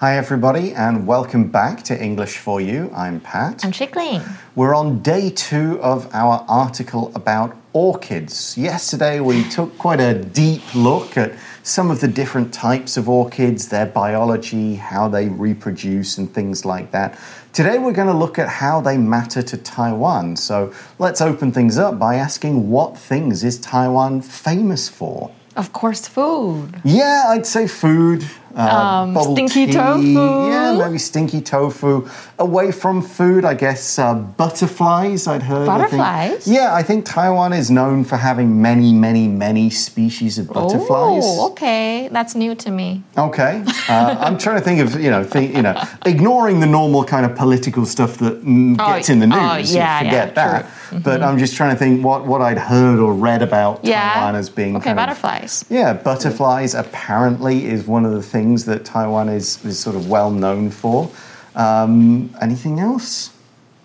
Hi, everybody, and welcome back to English for You. I'm Pat. I'm Chickling. We're on day two of our article about orchids. Yesterday, we took quite a deep look at some of the different types of orchids, their biology, how they reproduce, and things like that. Today, we're going to look at how they matter to Taiwan. So let's open things up by asking what things is Taiwan famous for? Of course, food. Yeah, I'd say food. Uh, Um, stinky tea. tofu. Yeah, maybe stinky tofu. Away from food, I guess uh, butterflies. I'd heard. I. Butterflies? Yeah, I think Taiwan is known for having many, many, many species of butterflies. Oh, okay. That's new to me. Okay, uh, I'm trying to think of you know, think, you know, ignoring the normal kind of political stuff that mm, Oh, gets in the news. oh, yeah, forget yeah, that. true. But I'm just trying to think what what I'd heard or read about Yeah. Taiwan as being Okay, kind of- butterflies. yeah, butterflies apparently is one of the things that Taiwan is, is sort of well known for. Um, anything else?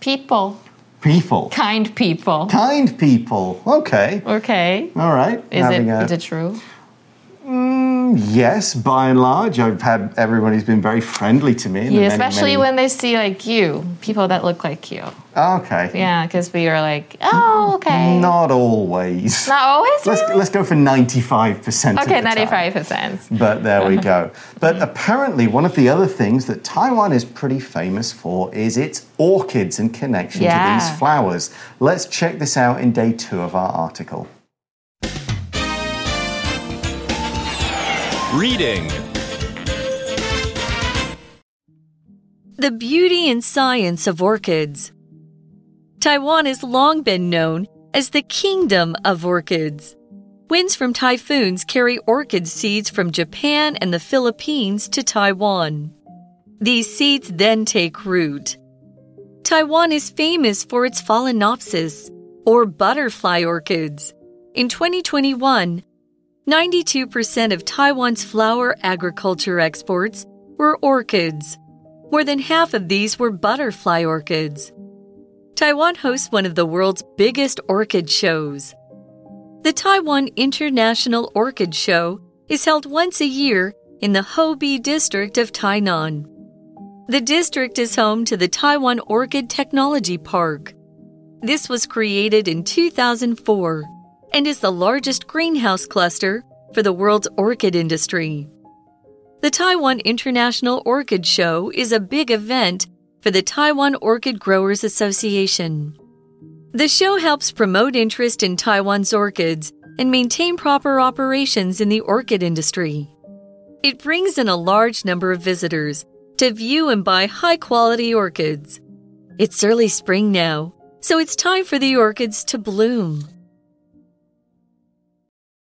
People. People. Kind people. Kind people. Okay. Okay. All right. Is it, a- is it true? Mm, yes, by and large, I've had everyone who's been very friendly to me. Yeah, many, especially many- when they see like you, people that look like you. Ah, okay. Yeah, because we are like, oh, mm, okay. Not always. Not always. Let's, really? let's go for 95% okay, of the time. 95%. But there we go. But apparently, one of the other things that Taiwan is pretty famous for is its orchids in connection to these flowers. Let's check this out in day two of our article. Reading. The beauty and science of orchids. Taiwan has long been known as the kingdom of orchids. Winds from typhoons carry orchid seeds from Japan and the Philippines to Taiwan. These seeds then take root. Taiwan is famous for its Phalaenopsis, or butterfly orchids. In 2021, 92% of Taiwan's flower agriculture exports were orchids. More than half of these were butterfly orchids. Taiwan hosts one of the world's biggest orchid shows. The Taiwan International Orchid Show is held once a year in the Houbi district of Tainan. The district is home to the Taiwan Orchid Technology Park. This was created in 2004 and is the largest greenhouse cluster for the world's orchid industry. The Taiwan International Orchid Show is a big event for the Taiwan Orchid Growers Association. The show helps promote interest in Taiwan's orchids and maintain proper operations in the orchid industry. It brings in a large number of visitors to view and buy high quality orchids. It's early spring now, so it's time for the orchids to bloom.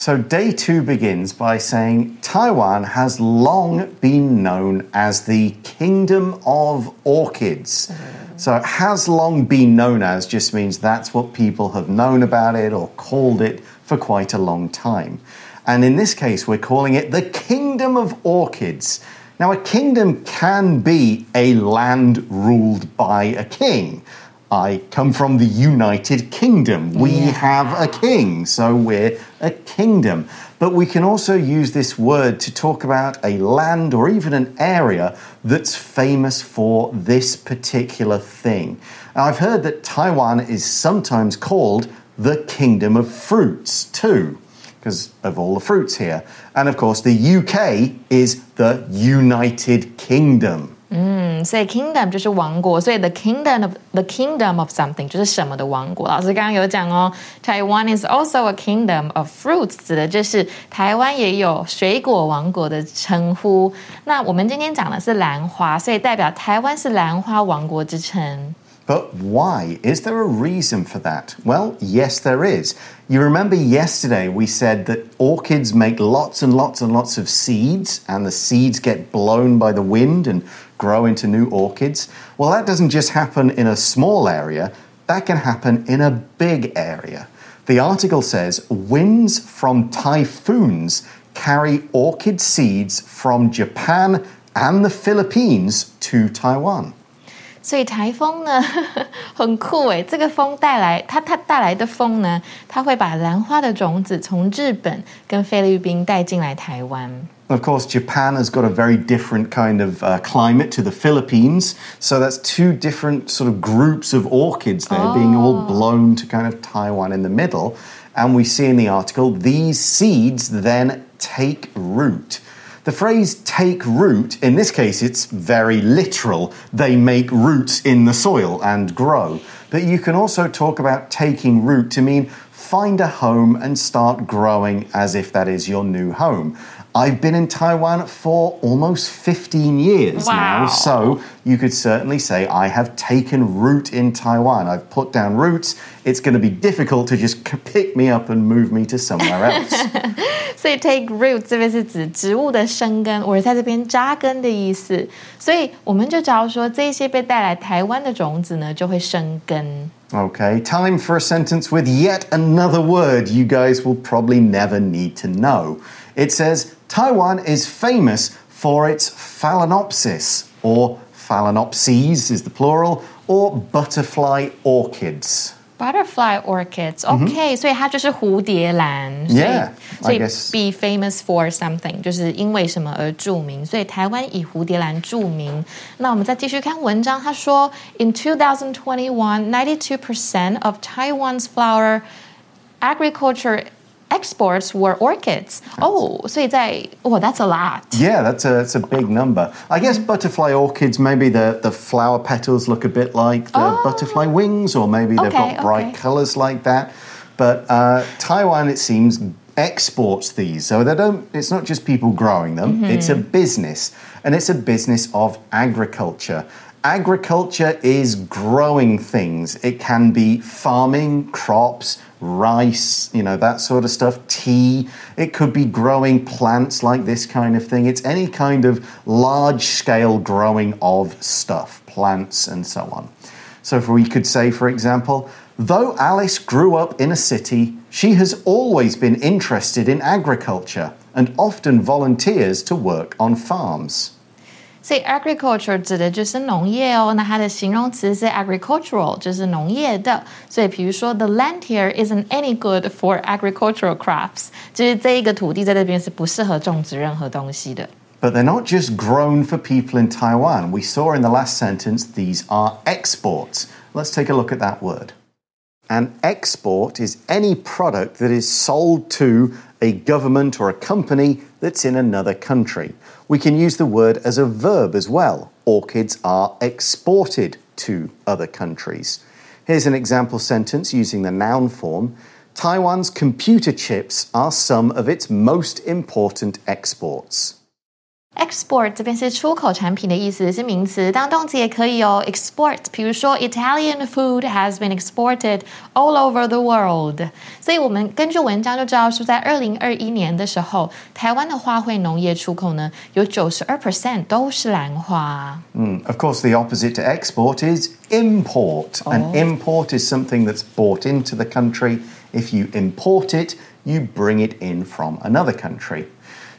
So, day two begins by saying Taiwan has long been known as the Kingdom of Orchids. So, it has long been known as just means that's what people have known about it or called it for quite a long time. And in this case, we're calling it the Kingdom of Orchids. Now, a kingdom can be a land ruled by a king. I come from the United Kingdom. We have a king, so we're a kingdom. But we can also use this word to talk about a land or even an area that's famous for this particular thing. Now, I've heard that Taiwan is sometimes called the Kingdom of Fruits, too because of all the fruits here. And of course, the UK is the United Kingdom. 嗯，所以 kingdom 就是王国，所以 the kingdom of the kingdom of something 就是什么的王国。老师刚刚有讲哦，Taiwan is also a kingdom of fruits，指的就是台湾也有水果王国的称呼。那我们今天讲的是兰花，所以代表台湾是兰花王国之称。 But why? Is there a reason for that? Well, yes, there is. You remember yesterday we said that orchids make lots and lots and lots of seeds, and the seeds get blown by the wind and grow into new orchids. Well, that doesn't just happen in a small area, that can happen in a big area. The article says winds from typhoons carry orchid seeds from Japan and the Philippines to Taiwan. 所以台风呢很酷诶，这个风带来它它带来的风呢，它会把兰花的种子从日本跟菲律宾带进来台湾。Of course, Japan has got a very different kind of uh, climate to the Philippines. So that's two different sort of groups of orchids there being all blown to kind of Taiwan in the middle. And we see in the article these seeds then take root. The phrase take root, in this case, it's very literal. They make roots in the soil and grow. But you can also talk about taking root to mean find a home and start growing as if that is your new home. I've been in Taiwan for almost 15 years Wow. now, so you could certainly say I have taken root in Taiwan. I've put down roots. It's going to be difficult to just pick me up and move me to somewhere else. 所以 take root 这边是指植物的生根，我是在这边扎根的意思。所以我们就知道说，这些被带来台湾的种子呢，就会生根。 Okay, time for a sentence with yet another word you guys will probably never need to know. It says Taiwan is famous for its phalaenopsis, or phalaenopses is the plural, or butterfly orchids. Butterfly orchids, OK，、所以它就是蝴蝶兰。所以 Yeah, 所以 I guess. be famous for something 就是因为什么而着名。所以台湾以蝴蝶兰着名。那我们再继续看文章，他说，In 2021, 92% of Taiwan's flower agriculture exports were orchids. That's, oh, so it's a, oh, that's a lot. Yeah, that's a, that's a big number. I guess butterfly orchids, maybe the, the flower petals look a bit like the oh. butterfly wings, or maybe they've okay, got bright okay. colours like that. But uh, Taiwan, it seems, exports these. So they don't it's not just people growing them, mm -hmm. it's a business. And it's a business of agriculture. Agriculture is growing things. It can be farming, crops, rice, you know, that sort of stuff, tea. It could be growing plants like this kind of thing. It's any kind of large scale growing of stuff, plants, and so on. So, if we could say, for example, though Alice grew up in a city, she has always been interested in agriculture and often volunteers to work on farms. 所以 agriculture 指的就是农业哦，那它的形容词是 agricultural，就是农业的。所以比如说，the land here isn't any good for agricultural crops，就是这一个土地在这边是不适合种植任何东西的。 But they're not just grown for people in Taiwan. We saw in the last sentence these are exports. Let's take a look at that word. An export is any product that is sold to a government or a company that's in another country. We can use the word as a verb as well. Orchids are exported to other countries. Here's an example sentence using the noun form. Taiwan's computer chips are some of its most important exports export 这边是出口产品的意思，是名词，当动词也可以哦。export，比如说 Italian food has been exported all over the world。所以我们根据文章就知道，说在二零二一年的时候，台湾的花卉农业出口呢，有九十二 percent 都是兰花。 Of course, the opposite to export is import. An import is something that's bought into the country. If you import it, you bring it in from another country.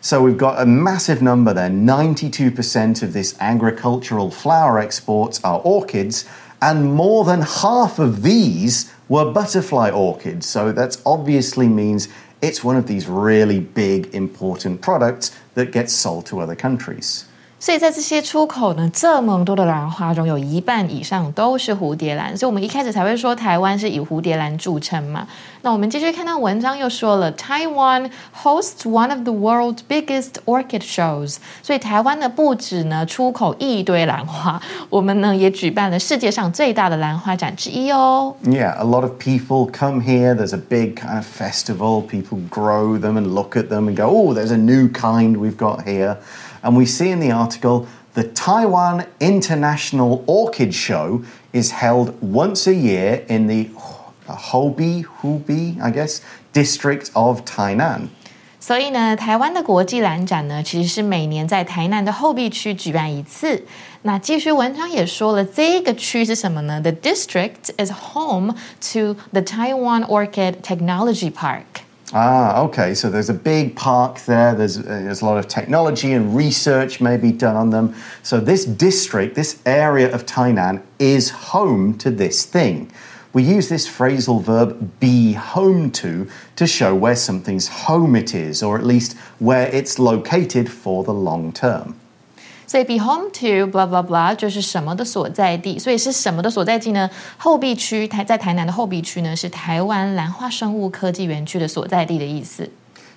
So we've got a massive number there 92% of this agricultural flower exports are orchids, and more than half of these were butterfly orchids. So that obviously means it's one of these really big, important products that gets sold to other countries. 所以在这些出口呢，这么多的兰花中，有一半以上都是蝴蝶兰，所以我们一开始才会说台湾是以蝴蝶兰着称嘛。那我们继续看到文章又说了，Taiwan hosts one of the world's biggest orchid shows。所以台湾呢不止呢出口一堆兰花，我们呢也举办了世界上最大的兰花展之一哦。 Yeah, a lot of people come here. There's a big kind of festival. People grow them and look at them and go, oh, there's a new kind we've got here. And we see in the article the Taiwan International Orchid Show is held once a year in the Hobi, Hubi, I guess, district of Tainan. 所以呢，台湾的国际兰展呢，其实是每年在台南的后壁区举办一次。那继续文章也说了，这个区是什么呢？The district is home to the Taiwan Orchid Technology Park。 Ah, okay. So there's a big park there. There's, uh, there's a lot of technology and research maybe done on them. So this district, this area of Tainan, is home to this thing. We use this phrasal verb be home to to show where something's home it is, or at least where it's located for the long term. 所以 be home to blah blah blah 就是什么的所在地，所以是什么的所在地呢？后壁区台在台南的后壁区呢，是台湾兰花生物科技园区的所在地的意思。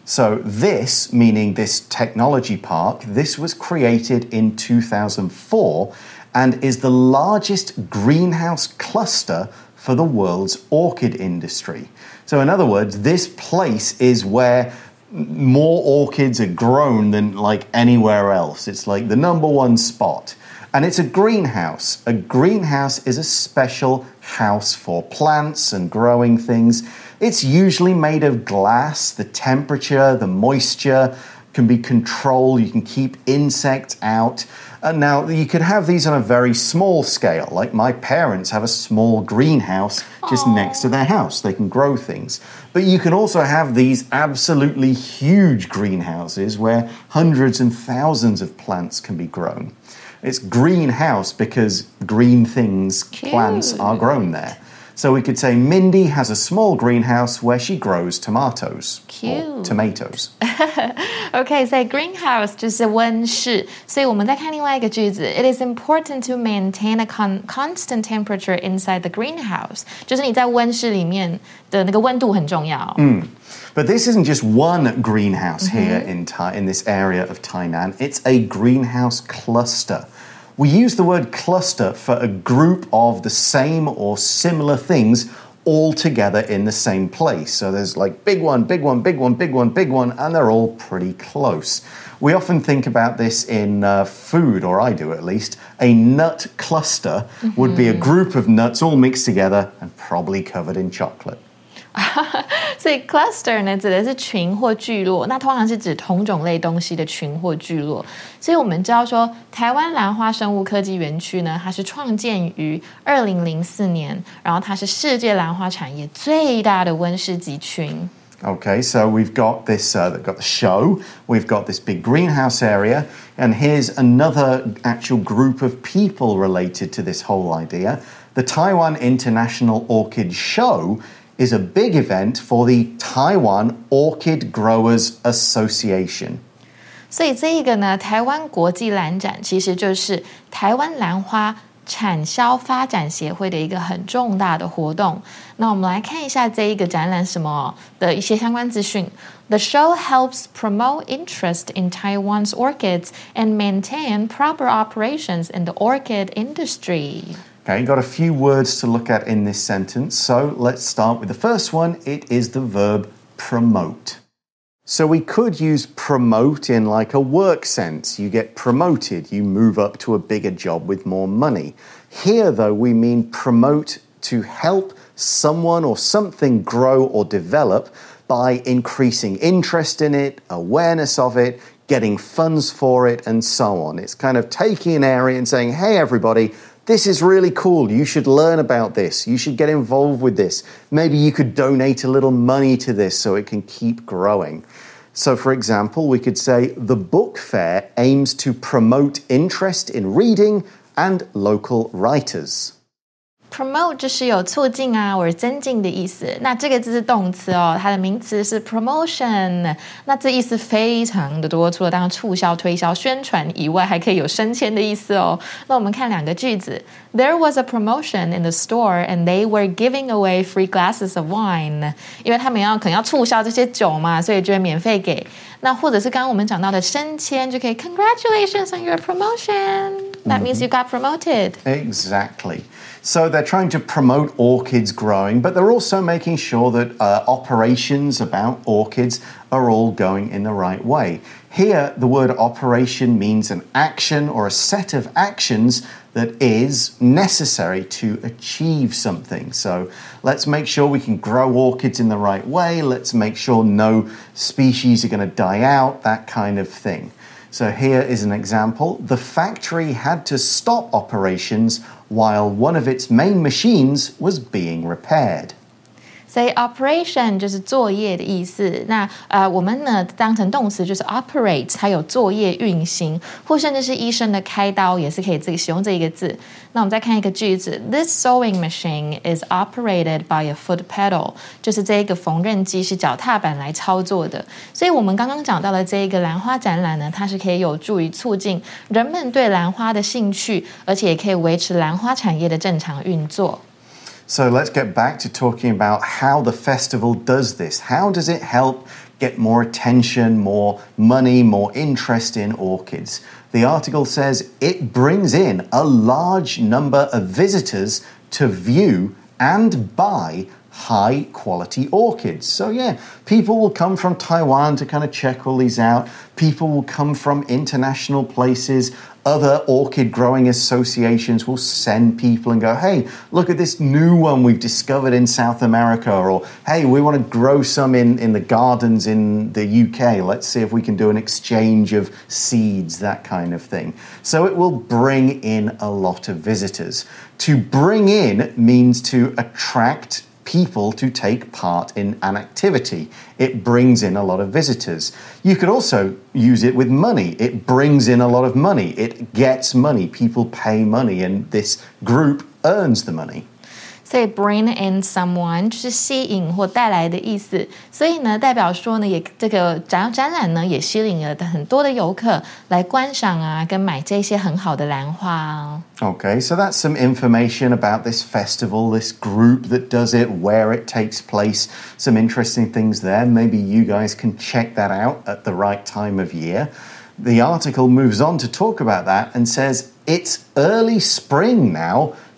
So this, meaning this technology park, this was created in 2004 and is the largest greenhouse cluster for the world's orchid industry. So in other words, this place is where more orchids are grown than like anywhere else. It's like the number one spot. And it's a greenhouse. A greenhouse is a special house for plants and growing things. It's usually made of glass. The temperature, the moisture can be controlled. You can keep insects out. And now you could have these on a very small scale. Like my parents have a small greenhouse just Aww. next to their house. They can grow things. But you can also have these absolutely huge greenhouses where hundreds and thousands of plants can be grown. It's greenhouse because green things, Cute. plants are grown there. So we could say Mindy has a small greenhouse where she grows tomatoes. Cute. tomatoes. OK，所以 greenhouse 就是温室，所以我们再看另外一个句子，It is important to maintain a con constant temperature inside the greenhouse，就是你在温室里面的那个温度很重要。嗯。But this isn't just one greenhouse mm -hmm. here in, in this area of Tainan, it's a greenhouse cluster. We use the word cluster for a group of the same or similar things all together in the same place. So there's like big one, big one, big one, big one, big one, and they're all pretty close. We often think about this in uh, food, or I do at least. A nut cluster mm -hmm. would be a mm-hmm. group of nuts all mixed together and probably covered in chocolate. 所以 cluster 呢指的是群或聚落，那通常是指同种类东西的群或聚落。所以我们知道说，台湾兰花生物科技园区呢，它是创建于二零零四年，然后它是世界兰花产业最大的温室集群。Okay, so we've got this, uh, got the show, we've got this big greenhouse area, and here's another actual group of people related to this whole idea. The Taiwan International Orchid Show is a big event for the Taiwan Orchid Growers Association. 所以这一个呢，台湾国际兰展其实就是台湾兰花产销发展协会的一个很重大的活动。那我们来看一下这一个展览什么的一些相关资讯。The show helps promote interest in Taiwan's orchids and maintain proper operations in the orchid industry. Okay, you've got a few words to look at in this sentence. So let's start with the first one. It is the verb promote. So we could use promote in like a work sense. You get promoted, you move up to a bigger job with more money. Here, though, we mean promote to help someone or something grow or develop by increasing interest in it, awareness of it, getting funds for it, and so on. It's kind of taking an area and saying, hey, everybody, this is really cool. You should learn about this. You should get involved with this. Maybe you could donate a little money to this so it can keep growing. So, for example, we could say the book fair aims to promote interest in reading and local writers promote 就是有促进啊，或者增进的意思。那这个字是动词哦，它的名词是 promotion。那这意思非常的多，除了当促销、推销、宣传以外，还可以有升迁的意思哦。那我们看两个句子：There was a promotion in the store, and they were giving away free glasses of wine。因为他们要可能要促销这些酒嘛，所以就会免费给。那或者是刚刚我们讲到的升迁，就可以 Congratulations on your promotion。 That means you got promoted. Exactly. So they're trying to promote orchids growing, but they're also making sure that uh, operations about orchids are all going in the right way. Here, the word operation means an action or a set of actions that is necessary to achieve something. So let's make sure we can grow orchids in the right way. Let's make sure no species are going to die out, that kind of thing. So here is an example. The factory had to stop operations while one of its main machines was being repaired. 所以 operation 就是作业的意思。那呃，我们呢当成动词就是 operate，它有作业运行，或甚至是医生的开刀也是可以自己使用这一个字。那我们再看一个句子：This sewing machine is operated by a foot pedal，就是这一个缝纫机是脚踏板来操作的。所以我们刚刚讲到的这一个兰花展览呢，它是可以有助于促进人们对兰花的兴趣，而且也可以维持兰花产业的正常运作。So let's get back to talking about how the festival does this. How does it help get more attention, more money, more interest in orchids? The article says it brings in a large number of visitors to view and buy high quality orchids. So, yeah, people will come from Taiwan to kind of check all these out. People will come from international places other orchid growing associations will send people and go, hey, look at this new one we've discovered in South America, or hey, we want to grow some in, in the gardens in the UK. Let's see if we can do an exchange of seeds, that kind of thing. So it will bring in a lot of visitors. To bring in means to attract people to take part in an activity. It brings in a lot of visitors. You could also use it with money. It brings in a lot of money. It gets money. People pay money, and this group earns the money. 所以 bring in someone 就是吸引或带来的意思，所以呢，代表说呢，也这个展展览呢，也吸引了很多的游客来观赏啊，跟买这些很好的兰花。Okay, so that's some information about this festival, this group that does it, where it takes place, some interesting things there. Maybe you guys can check that out at the right time of year. The article moves on to talk about that and says it's early spring now.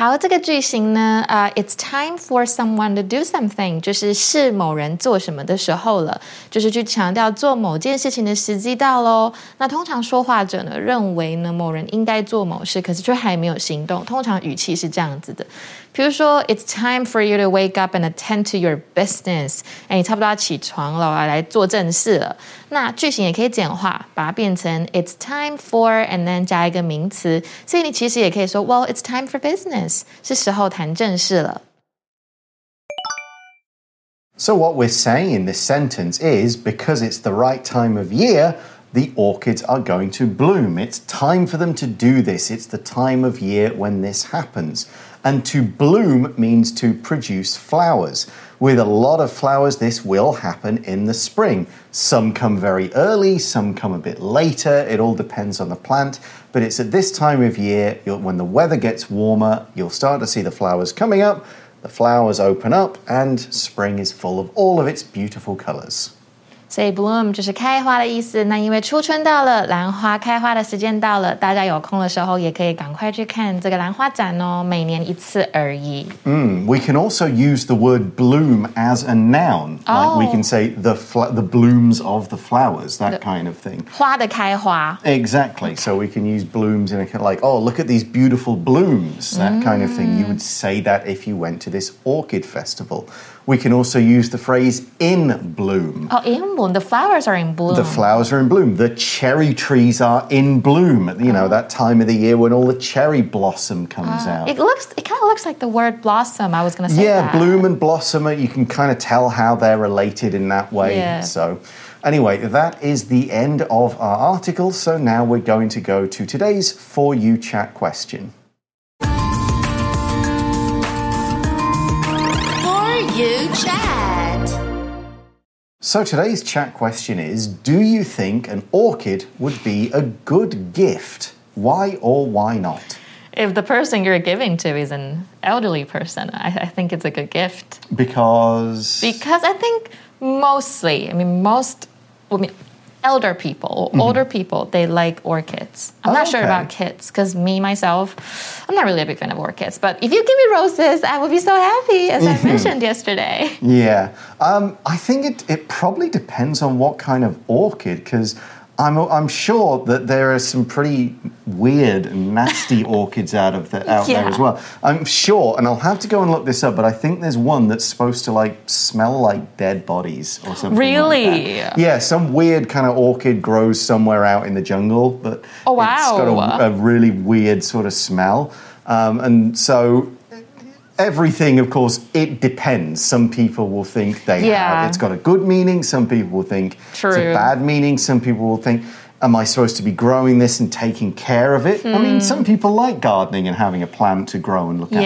好，这个句型呢，啊、，it's time for someone to do something，就是是某人做什么的时候了，就是去强调做某件事情的时机到喽。那通常说话者呢，认为呢某人应该做某事，可是却还没有行动，通常语气是这样子的。比如说，It's time for you to wake up and attend to your business。哎，你差不多要起床了，来做正事了。那句型也可以简化，把它变成 It's time for，and then 加一个名词。所以你其实也可以说，Well, it's time for business，是时候谈正事了。So what we're saying in this sentence is because it's the right time of year the orchids are going to bloom. It's time for them to do this. It's the time of year when this happens. And to bloom means to produce flowers. With a lot of flowers, this will happen in the spring. Some come very early, some come a bit later. It all depends on the plant. But it's at this time of year, when the weather gets warmer, you'll start to see the flowers coming up. The flowers open up, and spring is full of all of its beautiful colours. 所以 bloom 就是开花的意思。那因为初春到了，兰花开花的时间到了，大家有空的时候也可以赶快去看这个兰花展哦，每年一次而已。嗯，We can also use the word bloom as a noun. Like we can say the the blooms of the flowers, that kind of thing. 花的开花。Exactly. So we can use blooms in a like, oh, look at these beautiful blooms, that kind of thing. You would say that if you went to this orchid festival. We can also use the phrase in bloom. Oh, in bloom. The flowers are in bloom. The flowers are in bloom. The cherry trees are in bloom. You know, oh. that time of the year when all the cherry blossom comes uh, out. It looks, it kind of looks like the word blossom. I was going to say Yeah, that. bloom and blossom, you can kind of tell how they're related in that way. Yeah. So, Anyway, that is the end of our article. So now we're going to go to today's For You chat question. So today's chat question is Do you think an orchid would be a good gift? Why or why not? If the person you're giving to is an elderly person, I, I think it's a good gift. Because? Because I think mostly, I mean, most, I mean, elder people, mm-hmm. older people, they like orchids. I'm oh, not sure about kids because me myself, I'm not really a big fan of orchids. But if you give me roses, I will be so happy, as mm-hmm. I mentioned yesterday. Yeah, um, I think it it probably depends on what kind of orchid because. I'm, I'm sure that there are some pretty weird and nasty orchids out of the, out there as well. I'm sure, and I'll have to go and look this up, but I think there's one that's supposed to like smell like dead bodies or something. like Really? that. yeah, some weird kind of orchid grows somewhere out in the jungle, but Oh, it's got a, a really weird sort of smell. Um, and so everything, of course, it depends. Some people will think they Yeah. have, it's got a good meaning. Some people will think it's a bad meaning. Some people will think, am I supposed to be growing this and taking care of it? I Hmm. mean, some people like gardening and having a plant to grow and look Yeah.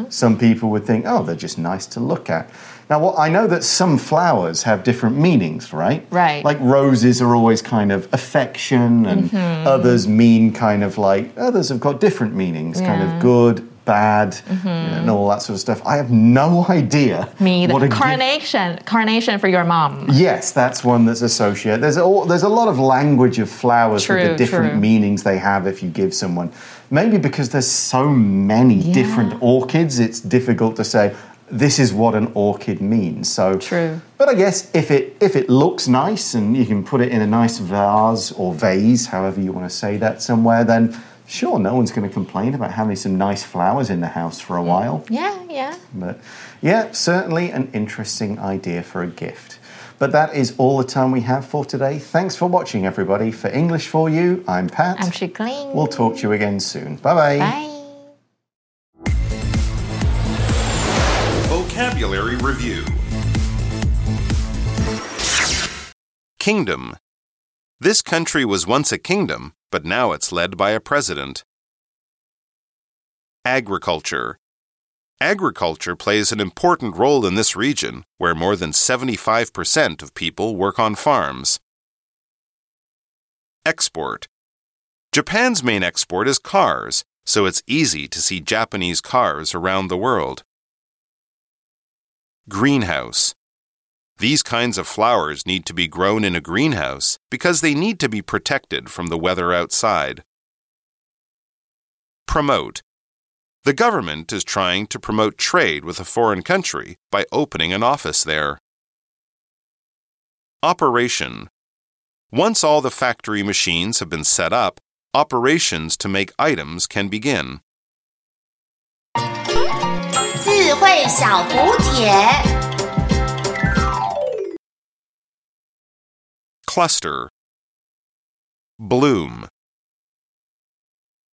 after. Some people would think, oh, they're just nice to look at. Now, what I know that some flowers have different meanings, right? Right. Like roses are always kind of affection, and Mm-hmm. others mean kind of like others have got different meanings, kind Yeah. Mm-hmm. of good, bad, and all that sort of stuff. I have no idea. Me, what the a gift- carnation, carnation for your mom. Yes, that's one that's associated. There's a, there's a lot of language of flowers with the different true. meanings they have if you give someone. Maybe because there's so many different orchids, it's difficult to say this is what an orchid means. So True. But I guess if it if it looks nice and you can put it in a nice vase or vase, however you want to say that somewhere, then sure, no one's going to complain about having some nice flowers in the house for a mm. while. Yeah, yeah. But yeah, certainly an interesting idea for a gift. But that is all the time we have for today. Thanks for watching, everybody. For English for You, I'm Pat. I'm Chickling. We'll talk to you again soon. Bye-bye. Bye. Vocabulary Review Kingdom. This country was once a kingdom, but now it's led by a president. Agriculture. Agriculture plays an important role in this region, where more than 75% of people work on farms. Export. Japan's main export is cars, so it's easy to see Japanese cars around the world. Greenhouse. These kinds of flowers need to be grown in a greenhouse because they need to be protected from the weather outside. Promote. The government is trying to promote trade with a foreign country by opening an office there. Operation. Once all the factory machines have been set up, operations to make items can begin. 智慧小补帖。 Cluster. Bloom.